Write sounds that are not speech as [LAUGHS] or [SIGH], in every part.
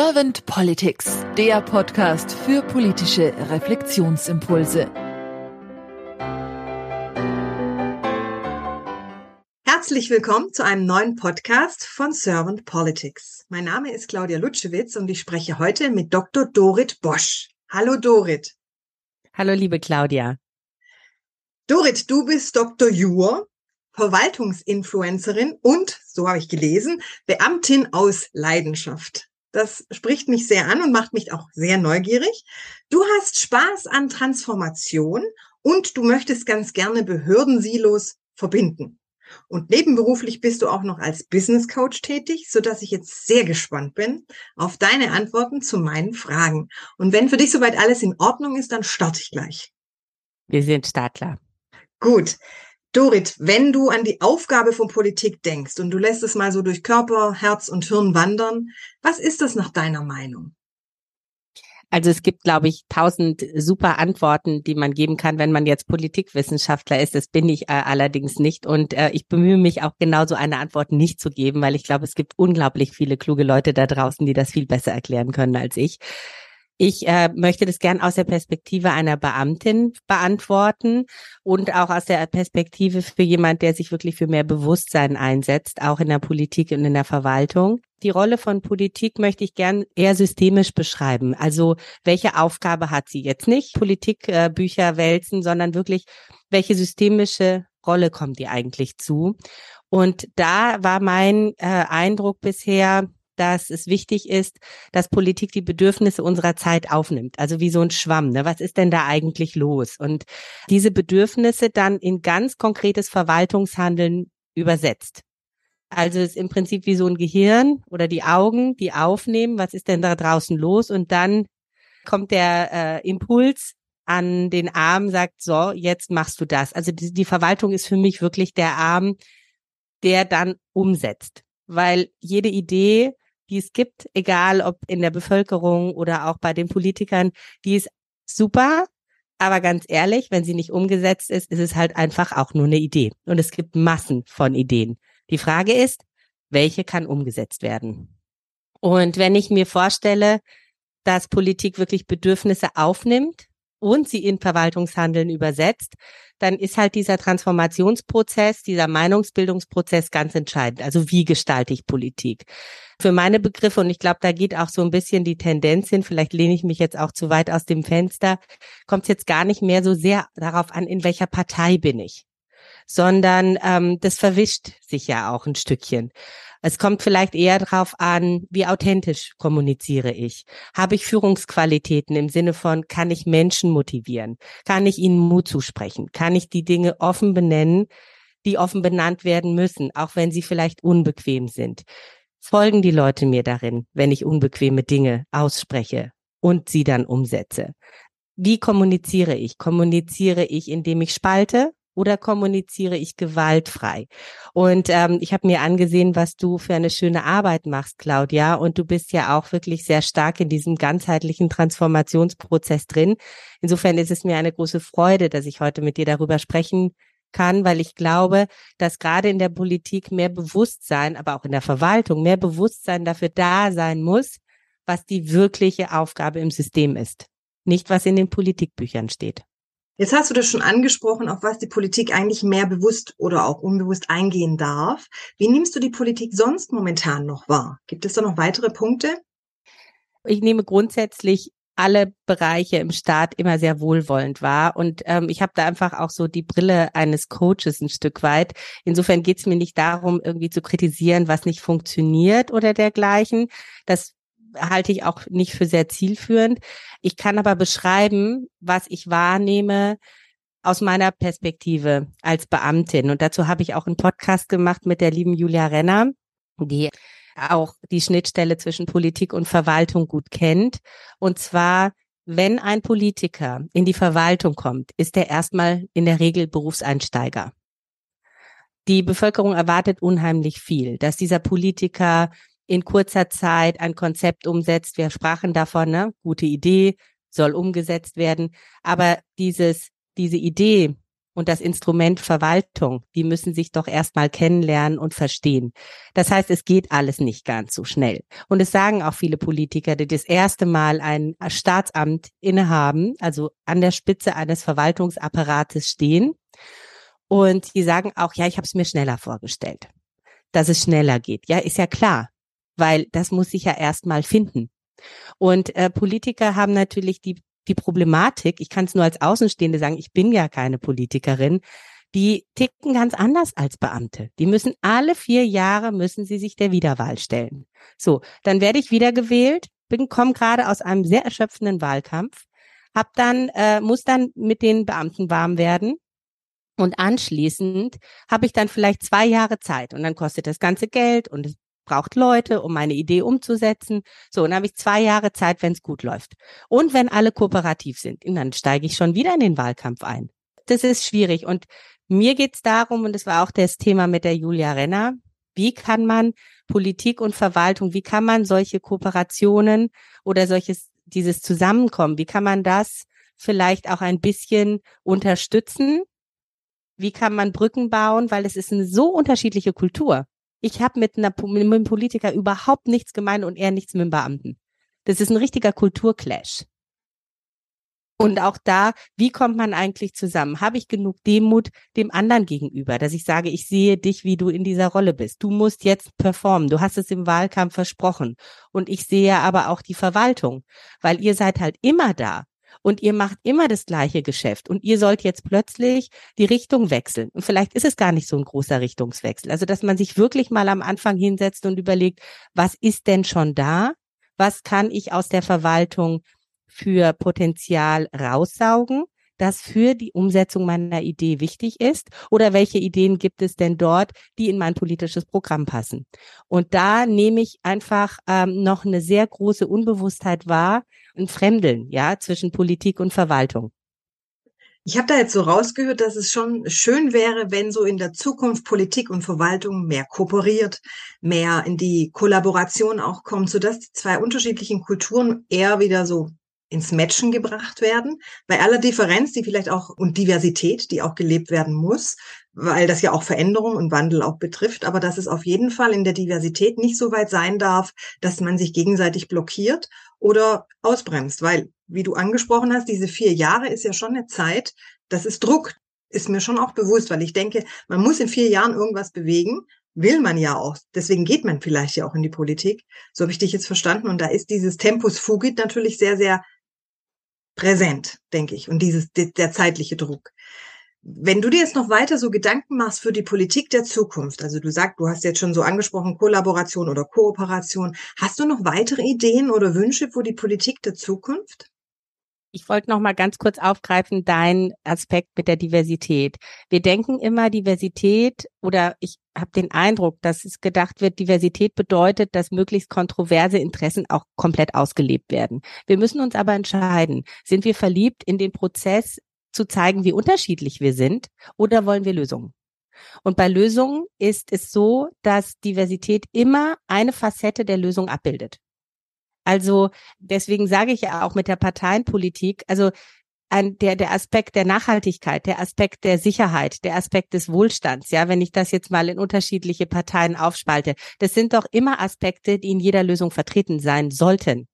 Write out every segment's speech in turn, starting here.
Servant Politics, der Podcast für politische Reflexionsimpulse. Herzlich willkommen zu einem neuen Podcast von Servant Politics. Mein Name ist Claudia Lutschewitz und ich spreche heute mit Dr. Dorit Bosch. Hallo Dorit. Hallo liebe Claudia. Dorit, du bist Dr. Jur, Verwaltungsinfluencerin und, so habe ich gelesen, Beamtin aus Leidenschaft. Das spricht mich sehr an und macht mich auch sehr neugierig. Du hast Spaß an Transformation und du möchtest ganz gerne Behördensilos verbinden. Und nebenberuflich bist du auch noch als Business Coach tätig, so dass ich jetzt sehr gespannt bin auf deine Antworten zu meinen Fragen. Und wenn für dich soweit alles in Ordnung ist, dann starte ich gleich. Wir sind startklar. Gut. Dorit, wenn du an die Aufgabe von Politik denkst und du lässt es mal so durch Körper, Herz und Hirn wandern, was ist das nach deiner Meinung? Also es gibt, glaube ich, tausend super Antworten, die man geben kann, wenn man jetzt Politikwissenschaftler ist. Das bin ich äh, allerdings nicht. Und äh, ich bemühe mich auch genauso eine Antwort nicht zu geben, weil ich glaube, es gibt unglaublich viele kluge Leute da draußen, die das viel besser erklären können als ich. Ich äh, möchte das gern aus der Perspektive einer Beamtin beantworten und auch aus der Perspektive für jemand, der sich wirklich für mehr Bewusstsein einsetzt, auch in der Politik und in der Verwaltung. Die Rolle von Politik möchte ich gern eher systemisch beschreiben. Also welche Aufgabe hat sie jetzt nicht Politikbücher äh, wälzen, sondern wirklich welche systemische Rolle kommt ihr eigentlich zu? Und da war mein äh, Eindruck bisher, dass es wichtig ist, dass Politik die Bedürfnisse unserer Zeit aufnimmt. Also wie so ein Schwamm. Ne? Was ist denn da eigentlich los? Und diese Bedürfnisse dann in ganz konkretes Verwaltungshandeln übersetzt. Also es ist im Prinzip wie so ein Gehirn oder die Augen, die aufnehmen, was ist denn da draußen los? Und dann kommt der äh, Impuls an den Arm, sagt, so, jetzt machst du das. Also die, die Verwaltung ist für mich wirklich der Arm, der dann umsetzt. Weil jede Idee die es gibt, egal ob in der Bevölkerung oder auch bei den Politikern, die ist super. Aber ganz ehrlich, wenn sie nicht umgesetzt ist, ist es halt einfach auch nur eine Idee. Und es gibt Massen von Ideen. Die Frage ist, welche kann umgesetzt werden? Und wenn ich mir vorstelle, dass Politik wirklich Bedürfnisse aufnimmt und sie in Verwaltungshandeln übersetzt, dann ist halt dieser Transformationsprozess, dieser Meinungsbildungsprozess ganz entscheidend. Also wie gestalte ich Politik? Für meine Begriffe, und ich glaube, da geht auch so ein bisschen die Tendenz hin, vielleicht lehne ich mich jetzt auch zu weit aus dem Fenster, kommt es jetzt gar nicht mehr so sehr darauf an, in welcher Partei bin ich, sondern ähm, das verwischt sich ja auch ein Stückchen. Es kommt vielleicht eher darauf an, wie authentisch kommuniziere ich. Habe ich Führungsqualitäten im Sinne von, kann ich Menschen motivieren? Kann ich ihnen Mut zusprechen? Kann ich die Dinge offen benennen, die offen benannt werden müssen, auch wenn sie vielleicht unbequem sind? Folgen die Leute mir darin, wenn ich unbequeme Dinge ausspreche und sie dann umsetze? Wie kommuniziere ich? Kommuniziere ich, indem ich spalte oder kommuniziere ich gewaltfrei? Und ähm, ich habe mir angesehen, was du für eine schöne Arbeit machst, Claudia. Und du bist ja auch wirklich sehr stark in diesem ganzheitlichen Transformationsprozess drin. Insofern ist es mir eine große Freude, dass ich heute mit dir darüber sprechen kann, weil ich glaube, dass gerade in der Politik mehr Bewusstsein, aber auch in der Verwaltung mehr Bewusstsein dafür da sein muss, was die wirkliche Aufgabe im System ist, nicht was in den Politikbüchern steht. Jetzt hast du das schon angesprochen, auf was die Politik eigentlich mehr bewusst oder auch unbewusst eingehen darf. Wie nimmst du die Politik sonst momentan noch wahr? Gibt es da noch weitere Punkte? Ich nehme grundsätzlich alle Bereiche im Staat immer sehr wohlwollend wahr. Und ähm, ich habe da einfach auch so die Brille eines Coaches ein Stück weit. Insofern geht es mir nicht darum, irgendwie zu kritisieren, was nicht funktioniert oder dergleichen. Das halte ich auch nicht für sehr zielführend. Ich kann aber beschreiben, was ich wahrnehme aus meiner Perspektive als Beamtin. Und dazu habe ich auch einen Podcast gemacht mit der lieben Julia Renner, die auch die Schnittstelle zwischen Politik und Verwaltung gut kennt. Und zwar, wenn ein Politiker in die Verwaltung kommt, ist er erstmal in der Regel Berufseinsteiger. Die Bevölkerung erwartet unheimlich viel, dass dieser Politiker in kurzer Zeit ein Konzept umsetzt. Wir sprachen davon, ne? gute Idee, soll umgesetzt werden. Aber dieses, diese Idee und das Instrument Verwaltung, die müssen sich doch erstmal kennenlernen und verstehen. Das heißt, es geht alles nicht ganz so schnell. Und es sagen auch viele Politiker, die das erste Mal ein Staatsamt innehaben, also an der Spitze eines Verwaltungsapparates stehen. Und die sagen auch, ja, ich habe es mir schneller vorgestellt, dass es schneller geht. Ja, ist ja klar, weil das muss sich ja erstmal finden. Und äh, Politiker haben natürlich die die Problematik, ich kann es nur als Außenstehende sagen, ich bin ja keine Politikerin, die ticken ganz anders als Beamte. Die müssen alle vier Jahre müssen sie sich der Wiederwahl stellen. So, dann werde ich wiedergewählt, bin komme gerade aus einem sehr erschöpfenden Wahlkampf, hab dann äh, muss dann mit den Beamten warm werden und anschließend habe ich dann vielleicht zwei Jahre Zeit und dann kostet das ganze Geld und braucht Leute, um meine Idee umzusetzen. So, dann habe ich zwei Jahre Zeit, wenn es gut läuft. Und wenn alle kooperativ sind, dann steige ich schon wieder in den Wahlkampf ein. Das ist schwierig. Und mir geht es darum, und das war auch das Thema mit der Julia Renner, wie kann man Politik und Verwaltung, wie kann man solche Kooperationen oder solches, dieses Zusammenkommen, wie kann man das vielleicht auch ein bisschen unterstützen? Wie kann man Brücken bauen? Weil es ist eine so unterschiedliche Kultur. Ich habe mit, mit einem Politiker überhaupt nichts gemeint und er nichts mit dem Beamten. Das ist ein richtiger Kulturclash. Und auch da, wie kommt man eigentlich zusammen? Habe ich genug Demut dem anderen gegenüber, dass ich sage, ich sehe dich, wie du in dieser Rolle bist. Du musst jetzt performen. Du hast es im Wahlkampf versprochen. Und ich sehe aber auch die Verwaltung, weil ihr seid halt immer da und ihr macht immer das gleiche Geschäft und ihr sollt jetzt plötzlich die Richtung wechseln. Und vielleicht ist es gar nicht so ein großer Richtungswechsel. Also, dass man sich wirklich mal am Anfang hinsetzt und überlegt, was ist denn schon da? Was kann ich aus der Verwaltung für Potenzial raussaugen? Das für die Umsetzung meiner Idee wichtig ist oder welche Ideen gibt es denn dort, die in mein politisches Programm passen. Und da nehme ich einfach ähm, noch eine sehr große Unbewusstheit wahr, ein Fremdeln, ja, zwischen Politik und Verwaltung. Ich habe da jetzt so rausgehört, dass es schon schön wäre, wenn so in der Zukunft Politik und Verwaltung mehr kooperiert, mehr in die Kollaboration auch kommt, sodass die zwei unterschiedlichen Kulturen eher wieder so ins Matchen gebracht werden, bei aller Differenz, die vielleicht auch und Diversität, die auch gelebt werden muss, weil das ja auch Veränderung und Wandel auch betrifft, aber dass es auf jeden Fall in der Diversität nicht so weit sein darf, dass man sich gegenseitig blockiert oder ausbremst, weil, wie du angesprochen hast, diese vier Jahre ist ja schon eine Zeit, das ist Druck, ist mir schon auch bewusst, weil ich denke, man muss in vier Jahren irgendwas bewegen, will man ja auch. Deswegen geht man vielleicht ja auch in die Politik. So habe ich dich jetzt verstanden. Und da ist dieses Tempus Fugit natürlich sehr, sehr präsent, denke ich, und dieses, der zeitliche Druck. Wenn du dir jetzt noch weiter so Gedanken machst für die Politik der Zukunft, also du sagst, du hast jetzt schon so angesprochen, Kollaboration oder Kooperation, hast du noch weitere Ideen oder Wünsche für die Politik der Zukunft? Ich wollte noch mal ganz kurz aufgreifen, dein Aspekt mit der Diversität. Wir denken immer Diversität oder ich habe den Eindruck, dass es gedacht wird, Diversität bedeutet, dass möglichst kontroverse Interessen auch komplett ausgelebt werden. Wir müssen uns aber entscheiden, sind wir verliebt in den Prozess zu zeigen, wie unterschiedlich wir sind oder wollen wir Lösungen? Und bei Lösungen ist es so, dass Diversität immer eine Facette der Lösung abbildet. Also deswegen sage ich ja auch mit der Parteienpolitik, also ein, der, der Aspekt der Nachhaltigkeit, der Aspekt der Sicherheit, der Aspekt des Wohlstands, ja, wenn ich das jetzt mal in unterschiedliche Parteien aufspalte, das sind doch immer Aspekte, die in jeder Lösung vertreten sein sollten.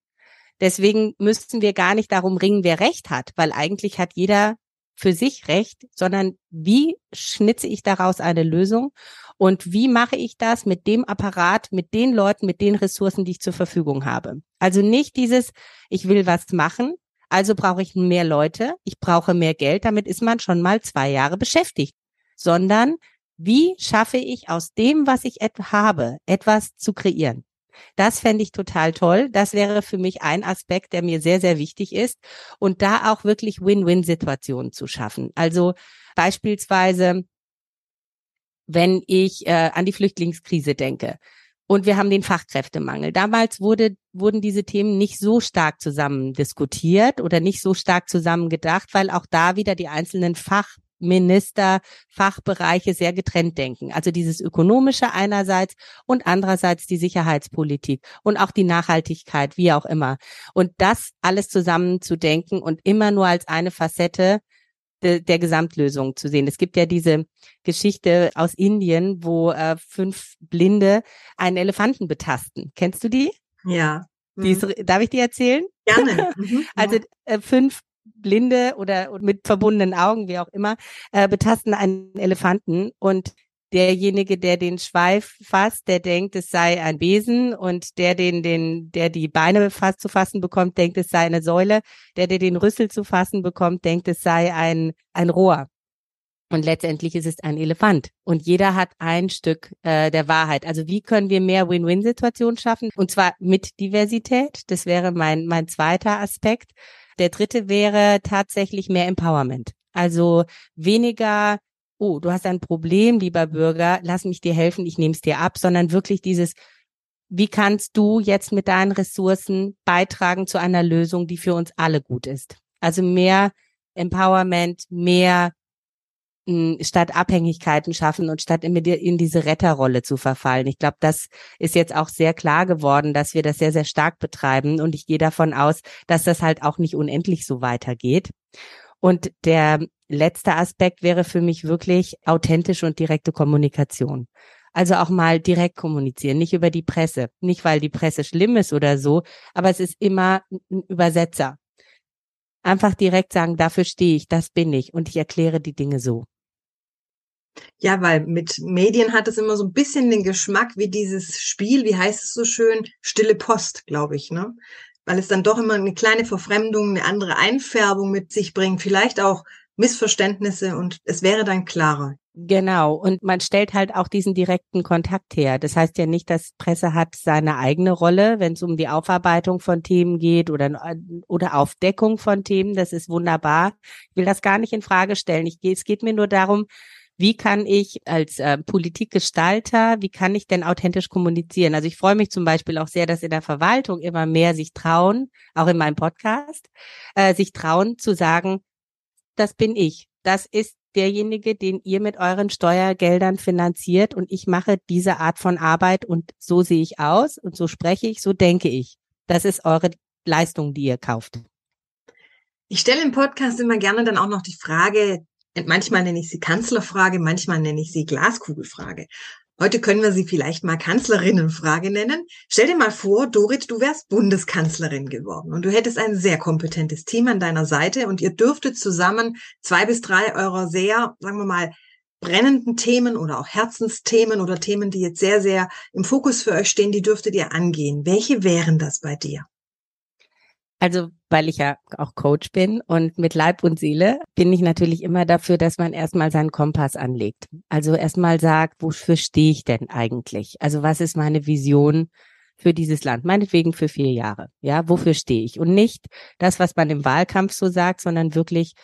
Deswegen müssten wir gar nicht darum ringen, wer Recht hat, weil eigentlich hat jeder für sich Recht, sondern wie schnitze ich daraus eine Lösung und wie mache ich das mit dem Apparat, mit den Leuten, mit den Ressourcen, die ich zur Verfügung habe. Also nicht dieses, ich will was machen, also brauche ich mehr Leute, ich brauche mehr Geld, damit ist man schon mal zwei Jahre beschäftigt, sondern wie schaffe ich aus dem, was ich habe, etwas zu kreieren? Das fände ich total toll. Das wäre für mich ein Aspekt, der mir sehr, sehr wichtig ist. Und da auch wirklich Win-Win-Situationen zu schaffen. Also beispielsweise, wenn ich äh, an die Flüchtlingskrise denke. Und wir haben den Fachkräftemangel. Damals wurde, wurden diese Themen nicht so stark zusammen diskutiert oder nicht so stark zusammen gedacht, weil auch da wieder die einzelnen Fachminister, Fachbereiche sehr getrennt denken. Also dieses ökonomische einerseits und andererseits die Sicherheitspolitik und auch die Nachhaltigkeit, wie auch immer. Und das alles zusammen zu denken und immer nur als eine Facette de, der Gesamtlösung zu sehen. Es gibt ja diese Geschichte aus Indien, wo äh, fünf Blinde einen Elefanten betasten. Kennst du die? Ja. Die ist, mhm. darf ich dir erzählen? Gerne. [LAUGHS] Mhm. also äh, fünf Blinde oder mit verbundenen Augen, wie auch immer, äh, betasten einen Elefanten und derjenige, der den Schweif fasst, der denkt, es sei ein Besen und der den, den, der die Beine fast zu fassen bekommt, denkt, es sei eine Säule. Der, der den Rüssel zu fassen bekommt, denkt, es sei ein, ein Rohr. Und letztendlich ist es ein Elefant. Und jeder hat ein Stück äh, der Wahrheit. Also wie können wir mehr Win-Win-Situationen schaffen? Und zwar mit Diversität. Das wäre mein, mein zweiter Aspekt. Der dritte wäre tatsächlich mehr Empowerment. Also weniger oh, du hast ein Problem, lieber Bürger, lass mich dir helfen, ich nehme es dir ab, sondern wirklich dieses, wie kannst du jetzt mit deinen Ressourcen beitragen zu einer Lösung, die für uns alle gut ist? Also mehr Empowerment, mehr hm, statt Abhängigkeiten schaffen und statt in, in diese Retterrolle zu verfallen. Ich glaube, das ist jetzt auch sehr klar geworden, dass wir das sehr, sehr stark betreiben. Und ich gehe davon aus, dass das halt auch nicht unendlich so weitergeht. Und der letzte Aspekt wäre für mich wirklich authentische und direkte Kommunikation. Also auch mal direkt kommunizieren, nicht über die Presse. Nicht, weil die Presse schlimm ist oder so, aber es ist immer ein Übersetzer. Einfach direkt sagen, dafür stehe ich, das bin ich und ich erkläre die Dinge so. Ja, weil mit Medien hat es immer so ein bisschen den Geschmack wie dieses Spiel, wie heißt es so schön, stille Post, glaube ich, ne? Weil es dann doch immer eine kleine Verfremdung, eine andere Einfärbung mit sich bringt, vielleicht auch Missverständnisse und es wäre dann klarer. Genau. Und man stellt halt auch diesen direkten Kontakt her. Das heißt ja nicht, dass Presse hat seine eigene Rolle, wenn es um die Aufarbeitung von Themen geht oder, oder Aufdeckung von Themen. Das ist wunderbar. Ich will das gar nicht in Frage stellen. Ich, es geht mir nur darum, wie kann ich als äh, Politikgestalter, wie kann ich denn authentisch kommunizieren? Also ich freue mich zum Beispiel auch sehr, dass in der Verwaltung immer mehr sich trauen, auch in meinem Podcast, äh, sich trauen zu sagen, das bin ich. Das ist derjenige, den ihr mit euren Steuergeldern finanziert und ich mache diese Art von Arbeit und so sehe ich aus und so spreche ich, so denke ich. Das ist eure Leistung, die ihr kauft. Ich stelle im Podcast immer gerne dann auch noch die Frage, manchmal nenne ich sie Kanzlerfrage, manchmal nenne ich sie Glaskugelfrage. Heute können wir sie vielleicht mal Kanzlerinnenfrage nennen. Stell dir mal vor, Dorit, du wärst Bundeskanzlerin geworden und du hättest ein sehr kompetentes Team an deiner Seite und ihr dürftet zusammen zwei bis drei eurer sehr, sagen wir mal, brennenden Themen oder auch Herzensthemen oder Themen, die jetzt sehr, sehr im Fokus für euch stehen, die dürftet ihr angehen. Welche wären das bei dir? Also, weil ich ja auch Coach bin und mit Leib und Seele bin ich natürlich immer dafür, dass man erstmal seinen Kompass anlegt. Also erstmal sagt, wofür stehe ich denn eigentlich? Also was ist meine Vision für dieses Land? Meinetwegen für vier Jahre. Ja, wofür stehe ich? Und nicht das, was man im Wahlkampf so sagt, sondern wirklich,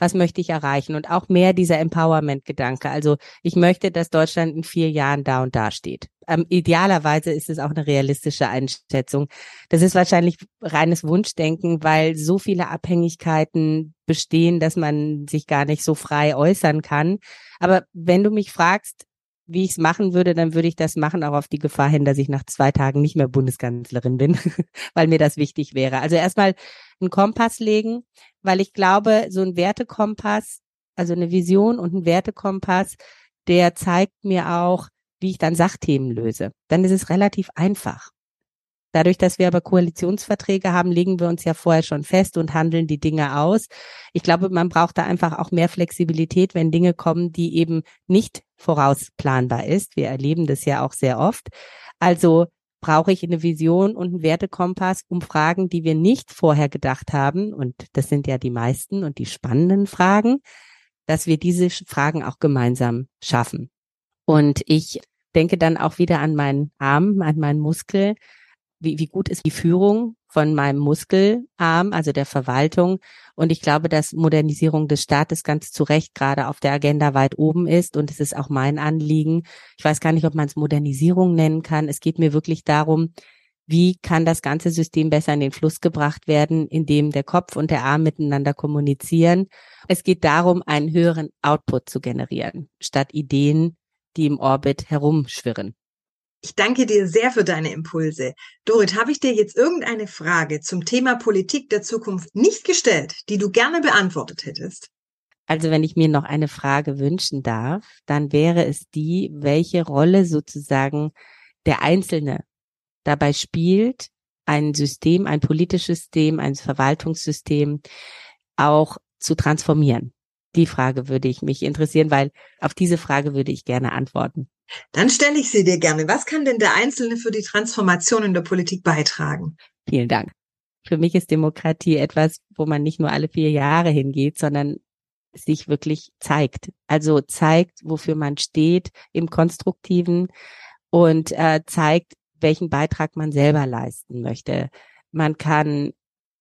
was möchte ich erreichen? Und auch mehr dieser Empowerment-Gedanke. Also ich möchte, dass Deutschland in vier Jahren da und da steht ähm, idealerweise ist es auch eine realistische Einschätzung. Das ist wahrscheinlich reines Wunschdenken, weil so viele Abhängigkeiten bestehen, dass man sich gar nicht so frei äußern kann. Aber wenn du mich fragst, wie ich es machen würde, dann würde ich das machen, auch auf die Gefahr hin, dass ich nach zwei Tagen nicht mehr Bundeskanzlerin bin, [LAUGHS] weil mir das wichtig wäre. Also erstmal einen Kompass legen, weil ich glaube, so ein Wertekompass, also eine Vision und ein Wertekompass, der zeigt mir auch, wie ich dann Sachthemen löse. Dann ist es relativ einfach. Dadurch, dass wir aber Koalitionsverträge haben, legen wir uns ja vorher schon fest und handeln die Dinge aus. Ich glaube, man braucht da einfach auch mehr Flexibilität, wenn Dinge kommen, die eben nicht vorausplanbar ist. Wir erleben das ja auch sehr oft. Also brauche ich eine Vision und einen Wertekompass, um Fragen, die wir nicht vorher gedacht haben, und das sind ja die meisten und die spannenden Fragen, dass wir diese Fragen auch gemeinsam schaffen. Und ich denke dann auch wieder an meinen Arm, an meinen Muskel. Wie, wie gut ist die Führung von meinem Muskelarm, also der Verwaltung? Und ich glaube, dass Modernisierung des Staates ganz zu Recht gerade auf der Agenda weit oben ist. Und es ist auch mein Anliegen. Ich weiß gar nicht, ob man es Modernisierung nennen kann. Es geht mir wirklich darum, wie kann das ganze System besser in den Fluss gebracht werden, indem der Kopf und der Arm miteinander kommunizieren. Es geht darum, einen höheren Output zu generieren, statt Ideen die im Orbit herumschwirren. Ich danke dir sehr für deine Impulse. Dorit, habe ich dir jetzt irgendeine Frage zum Thema Politik der Zukunft nicht gestellt, die du gerne beantwortet hättest? Also wenn ich mir noch eine Frage wünschen darf, dann wäre es die, welche Rolle sozusagen der Einzelne dabei spielt, ein System, ein politisches System, ein Verwaltungssystem auch zu transformieren. Die Frage würde ich mich interessieren, weil auf diese Frage würde ich gerne antworten. Dann stelle ich sie dir gerne. Was kann denn der Einzelne für die Transformation in der Politik beitragen? Vielen Dank. Für mich ist Demokratie etwas, wo man nicht nur alle vier Jahre hingeht, sondern sich wirklich zeigt. Also zeigt, wofür man steht im Konstruktiven und äh, zeigt, welchen Beitrag man selber leisten möchte. Man kann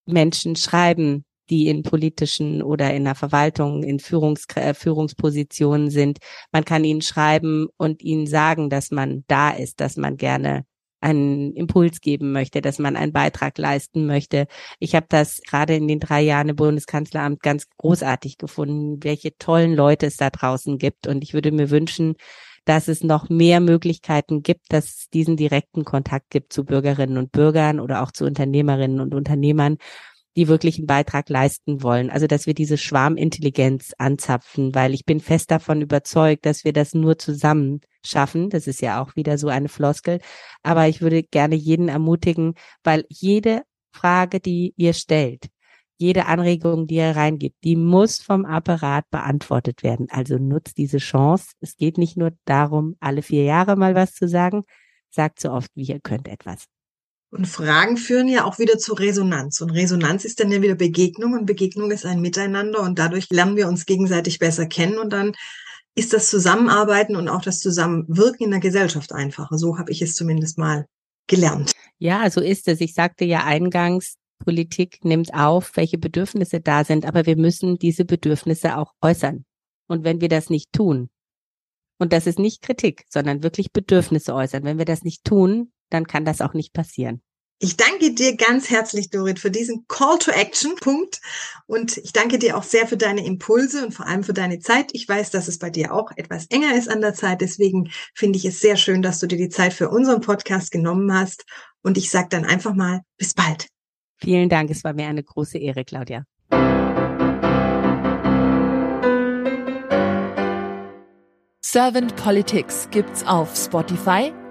Menschen schreiben, die in politischen oder in der Verwaltung in Führungs äh, Führungspositionen sind. Man kann ihnen schreiben und ihnen sagen, dass man da ist, dass man gerne einen Impuls geben möchte, dass man einen Beitrag leisten möchte. Ich habe das gerade in den drei Jahren im Bundeskanzleramt ganz großartig gefunden, welche tollen Leute es da draußen gibt. Und ich würde mir wünschen, dass es noch mehr Möglichkeiten gibt, dass es diesen direkten Kontakt gibt zu Bürgerinnen und Bürgern oder auch zu Unternehmerinnen und Unternehmern die wirklich einen Beitrag leisten wollen. Also, dass wir diese Schwarmintelligenz anzapfen, weil ich bin fest davon überzeugt, dass wir das nur zusammen schaffen. Das ist ja auch wieder so eine Floskel. Aber ich würde gerne jeden ermutigen, weil jede Frage, die ihr stellt, jede Anregung, die ihr reingibt, die muss vom Apparat beantwortet werden. Also nutzt diese Chance. Es geht nicht nur darum, alle vier Jahre mal was zu sagen. Sagt so oft, wie ihr könnt etwas. Und Fragen führen ja auch wieder zu Resonanz. Und Resonanz ist dann ja wieder Begegnung und Begegnung ist ein Miteinander und dadurch lernen wir uns gegenseitig besser kennen und dann ist das Zusammenarbeiten und auch das Zusammenwirken in der Gesellschaft einfacher. So habe ich es zumindest mal gelernt. Ja, so ist es. Ich sagte ja eingangs, Politik nimmt auf, welche Bedürfnisse da sind, aber wir müssen diese Bedürfnisse auch äußern. Und wenn wir das nicht tun, und das ist nicht Kritik, sondern wirklich Bedürfnisse äußern, wenn wir das nicht tun, dann kann das auch nicht passieren. Ich danke dir ganz herzlich, Dorit, für diesen Call to Action Punkt. Und ich danke dir auch sehr für deine Impulse und vor allem für deine Zeit. Ich weiß, dass es bei dir auch etwas enger ist an der Zeit. Deswegen finde ich es sehr schön, dass du dir die Zeit für unseren Podcast genommen hast. Und ich sage dann einfach mal, bis bald. Vielen Dank. Es war mir eine große Ehre, Claudia. Servant Politics gibt's auf Spotify,